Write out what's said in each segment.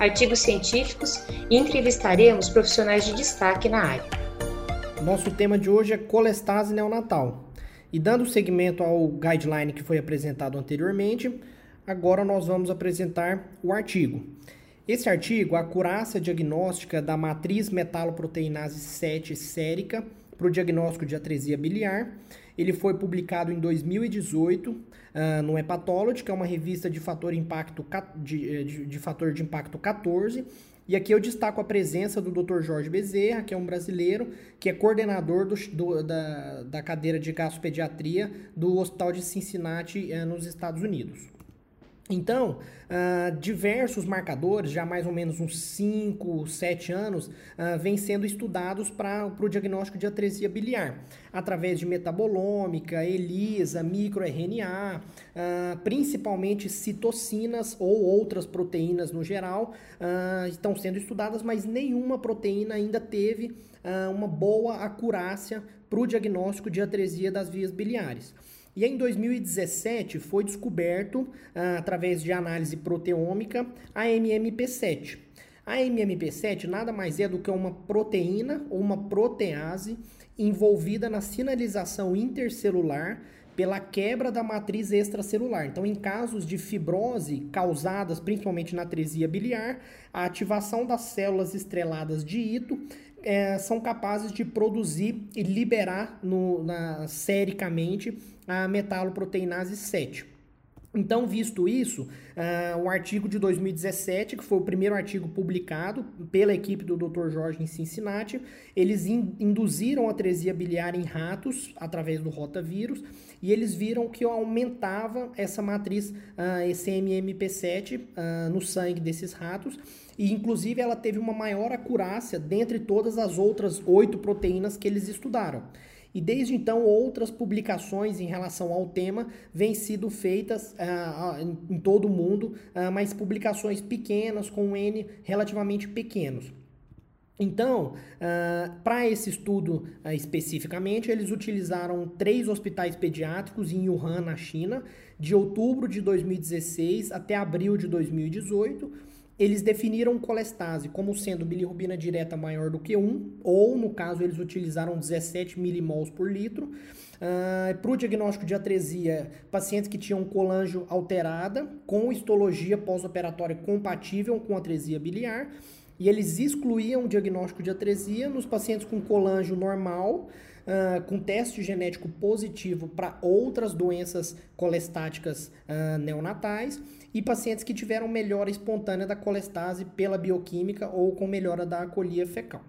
artigos científicos e entrevistaremos profissionais de destaque na área. Nosso tema de hoje é colestase neonatal. E dando seguimento ao guideline que foi apresentado anteriormente, agora nós vamos apresentar o artigo. Esse artigo, a acurácia diagnóstica da matriz metaloproteinase 7 sérica para o diagnóstico de atresia biliar, ele foi publicado em 2018 uh, ah, no Hepatology, que é uma revista de fator, impacto, de, eh, de, de fator de impacto 14. E aqui eu destaco a presença do Dr. Jorge Bezerra, que é um brasileiro, que é coordenador do, do, da, da cadeira de gastropediatria do Hospital de Cincinnati, uh, nos Estados Unidos. Então, uh, diversos marcadores, já mais ou menos uns 5, 7 anos, uh, vêm sendo estudados para o diagnóstico de atresia biliar, através de metabolômica, ELISA, microRNA, uh, principalmente citocinas ou outras proteínas no geral, estão sendo estudadas, mas nenhuma proteína ainda teve uma boa acurácia para o diagnóstico de atresia das vias biliares. E em 2017 foi descoberto, ah, através de análise proteômica, a MMP7. A MMP7 nada mais é do que uma proteína ou uma protease envolvida na sinalização intercelular pela quebra da matriz extracelular. Então, em casos de fibrose causadas principalmente na atresia biliar, a ativação das células estreladas de Ito é, são capazes de produzir e liberar no, na, sericamente a metaloproteinase 7. Então, visto isso, uh, o artigo de 2017, que foi o primeiro artigo publicado pela equipe do Dr. Jorge em Cincinnati, eles in induziram a atresia biliar em ratos através do rotavírus e eles viram que aumentava essa matriz, uh, esse MMP7, uh, no sangue desses ratos e, inclusive, ela teve uma maior acurácia dentre todas as outras oito proteínas que eles estudaram. E desde então, outras publicações em relação ao tema vêm sido feitas uh, em, em, todo o mundo, uh, mas publicações pequenas, com N relativamente pequenos. Então, uh, para esse estudo uh, especificamente, eles utilizaram três hospitais pediátricos em Wuhan, na China, de outubro de 2016 até abril de 2018 eles definiram colestase como sendo bilirrubina direta maior do que 1, ou no caso eles utilizaram 17 milimols por litro. Uh, Para o diagnóstico de atresia, pacientes que tinham colangio alterada, com histologia pós-operatória compatível com atresia biliar, e eles excluíam o diagnóstico de atresia nos pacientes com colangio normal, uh, com teste genético positivo para outras doenças colestáticas uh, neonatais e pacientes que tiveram melhora espontânea da colestase pela bioquímica ou com melhora da acolia fecal.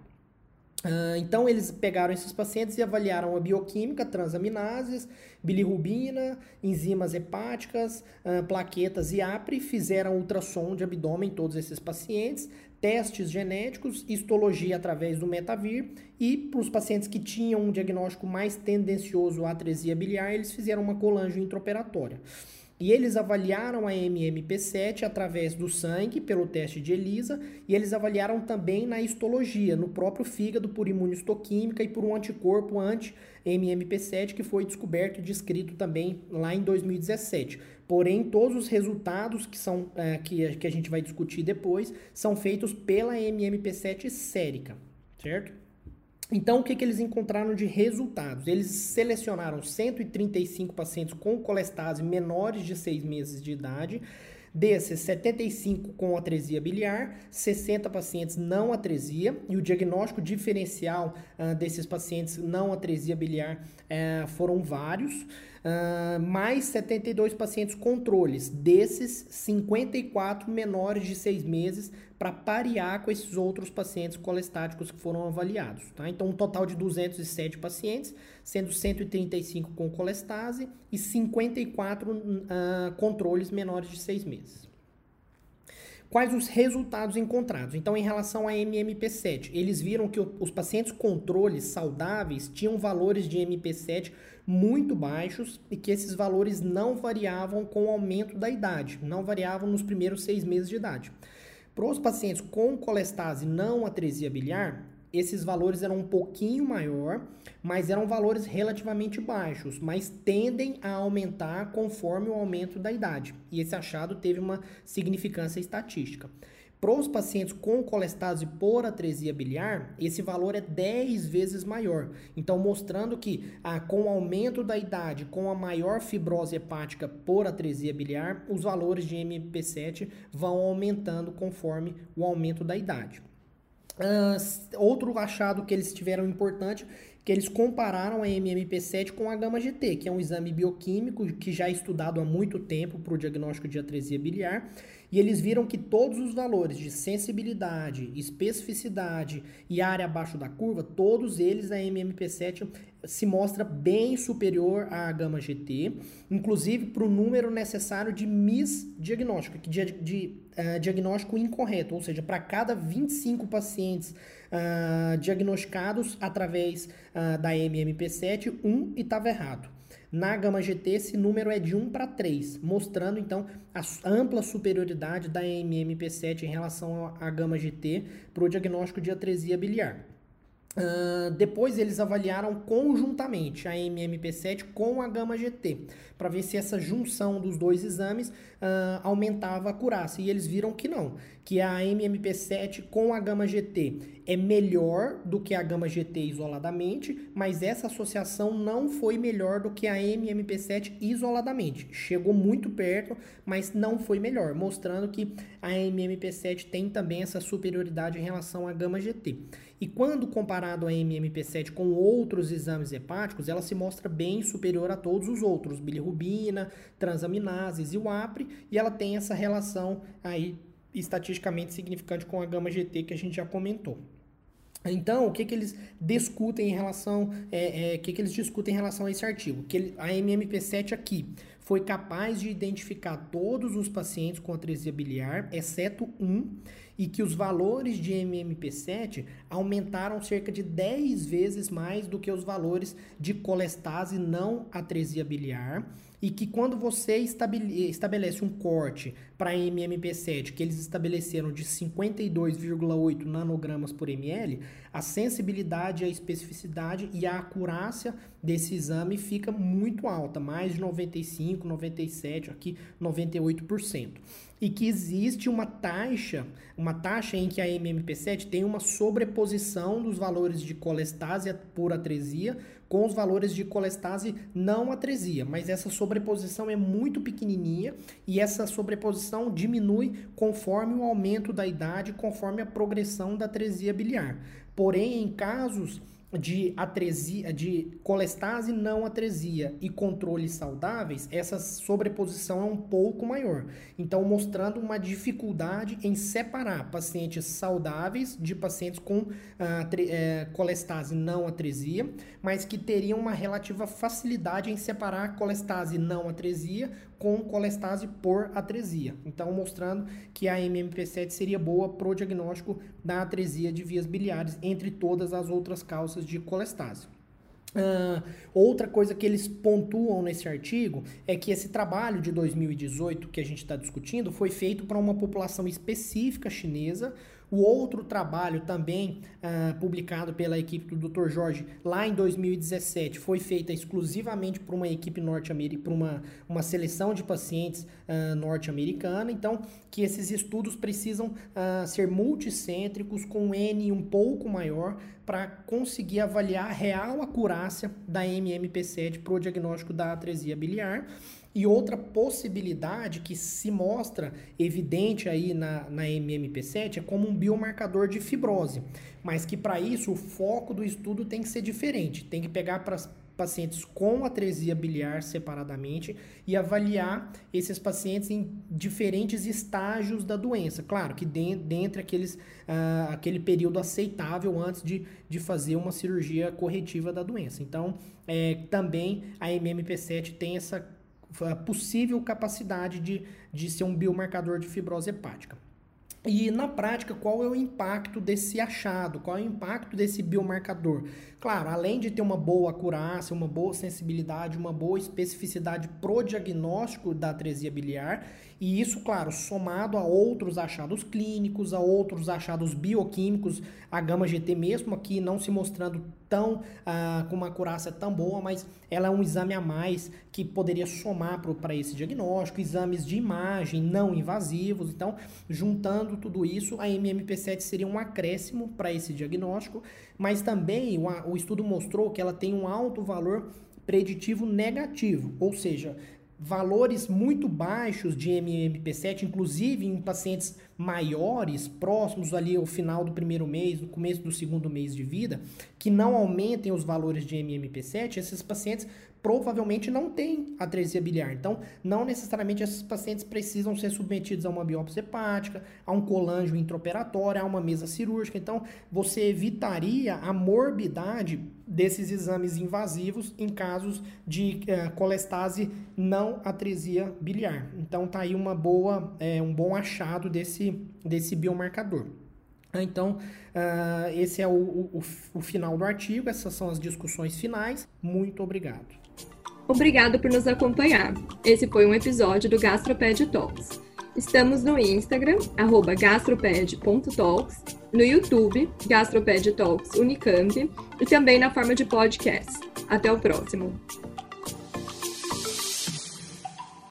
Uh, então, eles pegaram esses pacientes e avaliaram a bioquímica, transaminases, bilirrubina, enzimas hepáticas, uh, plaquetas e APRE, fizeram ultrassom de abdômen em todos esses pacientes, testes genéticos, histologia através do Metavir e para os pacientes que tinham um diagnóstico mais tendencioso à atresia biliar, eles fizeram uma colangio intraoperatória. E eles avaliaram a MMP7 através do sangue, pelo teste de ELISA, e eles avaliaram também na histologia, no próprio fígado, por imunistoquímica e por um anticorpo anti-MMP7 que foi descoberto e descrito também lá em 2017. Porém, todos os resultados que, são, é, que, que a gente vai discutir depois são feitos pela MMP7 sérica, certo? Então, o que, que eles encontraram de resultados? Eles selecionaram 135 pacientes com colestase menores de 6 meses de idade, desses 75 com atresia biliar, 60 pacientes não atresia, e o diagnóstico diferencial uh, desses pacientes não atresia biliar uh, foram vários. Uh, mais 72 pacientes controles, desses 54 menores de 6 meses, para parear com esses outros pacientes colestáticos que foram avaliados. Tá? Então, um total de 207 pacientes, sendo 135 com colestase e 54 uh, controles menores de 6 meses. Quais os resultados encontrados? Então, em relação a MMP7, eles viram que os pacientes controles saudáveis tinham valores de MP7 muito baixos e que esses valores não variavam com o aumento da idade, não variavam nos primeiros seis meses de idade. Para os pacientes com colestase não atresia biliar, esses valores eram um pouquinho maior, mas eram valores relativamente baixos, mas tendem a aumentar conforme o aumento da idade. E esse achado teve uma significância estatística. Para os pacientes com colestase por atresia biliar, esse valor é 10 vezes maior. Então, mostrando que ah, com o aumento da idade, com a maior fibrose hepática por atresia biliar, os valores de MP7 vão aumentando conforme o aumento da idade. Outro achado que eles tiveram importante, que eles compararam a MMP7 com a gama-GT, que é um exame bioquímico que já é estudado há muito tempo para o diagnóstico de atresia biliar, e eles viram que todos os valores de sensibilidade, especificidade e área abaixo da curva, todos eles a MMP7 se mostra bem superior à gama GT, inclusive para o número necessário de misdiagnóstico, de, de uh, diagnóstico incorreto, ou seja, para cada 25 pacientes uh, diagnosticados através uh, da MMP7, um estava errado. Na gama GT, esse número é de 1 para 3, mostrando então a ampla superioridade da MMP7 em relação à gama GT para o diagnóstico de atresia biliar. Uh, depois eles avaliaram conjuntamente a MMP7 com a gama GT para ver se essa junção dos dois exames uh, aumentava a acurácia e eles viram que não, que a MMP7 com a gama GT é melhor do que a gama GT isoladamente, mas essa associação não foi melhor do que a MMP7 isoladamente. Chegou muito perto, mas não foi melhor, mostrando que a MMP7 tem também essa superioridade em relação à gama GT. E quando comparado a MMP7 com outros exames hepáticos, ela se mostra bem superior a todos os outros, bilirrubina, transaminases e o APRE, e ela tem essa relação aí estatisticamente significante com a gama GT que a gente já comentou. Então, o que, que eles discutem em relação, é, é, o que, que eles discutem em relação a esse artigo? Que ele, a MMP7 aqui foi capaz de identificar todos os pacientes com atresia biliar, exceto um, e que os valores de MMP7 aumentaram cerca de 10 vezes mais do que os valores de colestase não atresia biliar, e que quando você estabelece um corte para MMP7 que eles estabeleceram de 52,8 nanogramas por ml, a sensibilidade, a especificidade e a acurácia desse exame fica muito alta, mais de 95, 97, aqui 98% e que existe uma taxa, uma taxa em que a MMP7 tem uma sobreposição dos valores de colestase por atresia com os valores de colestase não atresia, mas essa sobreposição é muito pequenininha e essa sobreposição diminui conforme o aumento da idade, conforme a progressão da atresia biliar. Porém, em casos de atresia, de colestase não atresia e controles saudáveis, essa sobreposição é um pouco maior. Então, mostrando uma dificuldade em separar pacientes saudáveis de pacientes com ah, é, colestase não atresia, mas que teriam uma relativa facilidade em separar colestase não atresia com colestase por atresia. Então, mostrando que a MMP7 seria boa para o diagnóstico da atresia de vias biliares, entre todas as outras causas de colestase. Uh, outra coisa que eles pontuam nesse artigo é que esse trabalho de 2018 que a gente está discutindo foi feito para uma população específica chinesa, o outro trabalho também uh, publicado pela equipe do Dr. Jorge lá em 2017 foi feita exclusivamente por uma equipe norte-americana, por uma, uma seleção de pacientes uh, norte-americana. Então, que esses estudos precisam uh, ser multicêntricos com N um pouco maior para conseguir avaliar a real acurácia da MMP7 para o diagnóstico da atresia biliar. E outra possibilidade que se mostra evidente aí na, na MMP7 é como um biomarcador de fibrose, mas que para isso o foco do estudo tem que ser diferente, tem que pegar para pacientes com atresia biliar separadamente e avaliar esses pacientes em diferentes estágios da doença. Claro que dentro, dentro aqueles, uh, aquele período aceitável antes de, de fazer uma cirurgia corretiva da doença. Então, é, também a MMP7 tem essa possível capacidade de, de ser um biomarcador de fibrose hepática. E na prática, qual é o impacto desse achado? Qual é o impacto desse biomarcador? Claro, além de ter uma boa acurácia, uma boa sensibilidade, uma boa especificidade pro diagnóstico da atresia biliar, e isso, claro, somado a outros achados clínicos, a outros achados bioquímicos, a gama GT mesmo aqui não se mostrando tão ah, com uma acurácia tão boa, mas ela é um exame a mais que poderia somar para esse diagnóstico, exames de imagem não invasivos. Então, juntando tudo isso, a MMP7 seria um acréscimo para esse diagnóstico, mas também o, o estudo mostrou que ela tem um alto valor preditivo negativo, ou seja, valores muito baixos de MMP7, inclusive em pacientes maiores, próximos ali ao final do primeiro mês, no começo do segundo mês de vida, que não aumentem os valores de MMP7, esses pacientes provavelmente não têm atresia biliar. Então, não necessariamente esses pacientes precisam ser submetidos a uma biópsia hepática, a um colangio intraoperatório, a uma mesa cirúrgica. Então, você evitaria a morbidade desses exames invasivos em casos de uh, colestase não atresia biliar. Então, tá aí uma boa, é, um bom achado desse, desse biomarcador. Então, uh, esse é o, o, o final do artigo, essas são as discussões finais. Muito obrigado. Obrigado por nos acompanhar. Esse foi um episódio do Gastroped Talks. Estamos no Instagram, gastroped.talks, no YouTube, Gastroped Talks Unicamp, e também na forma de podcast. Até o próximo!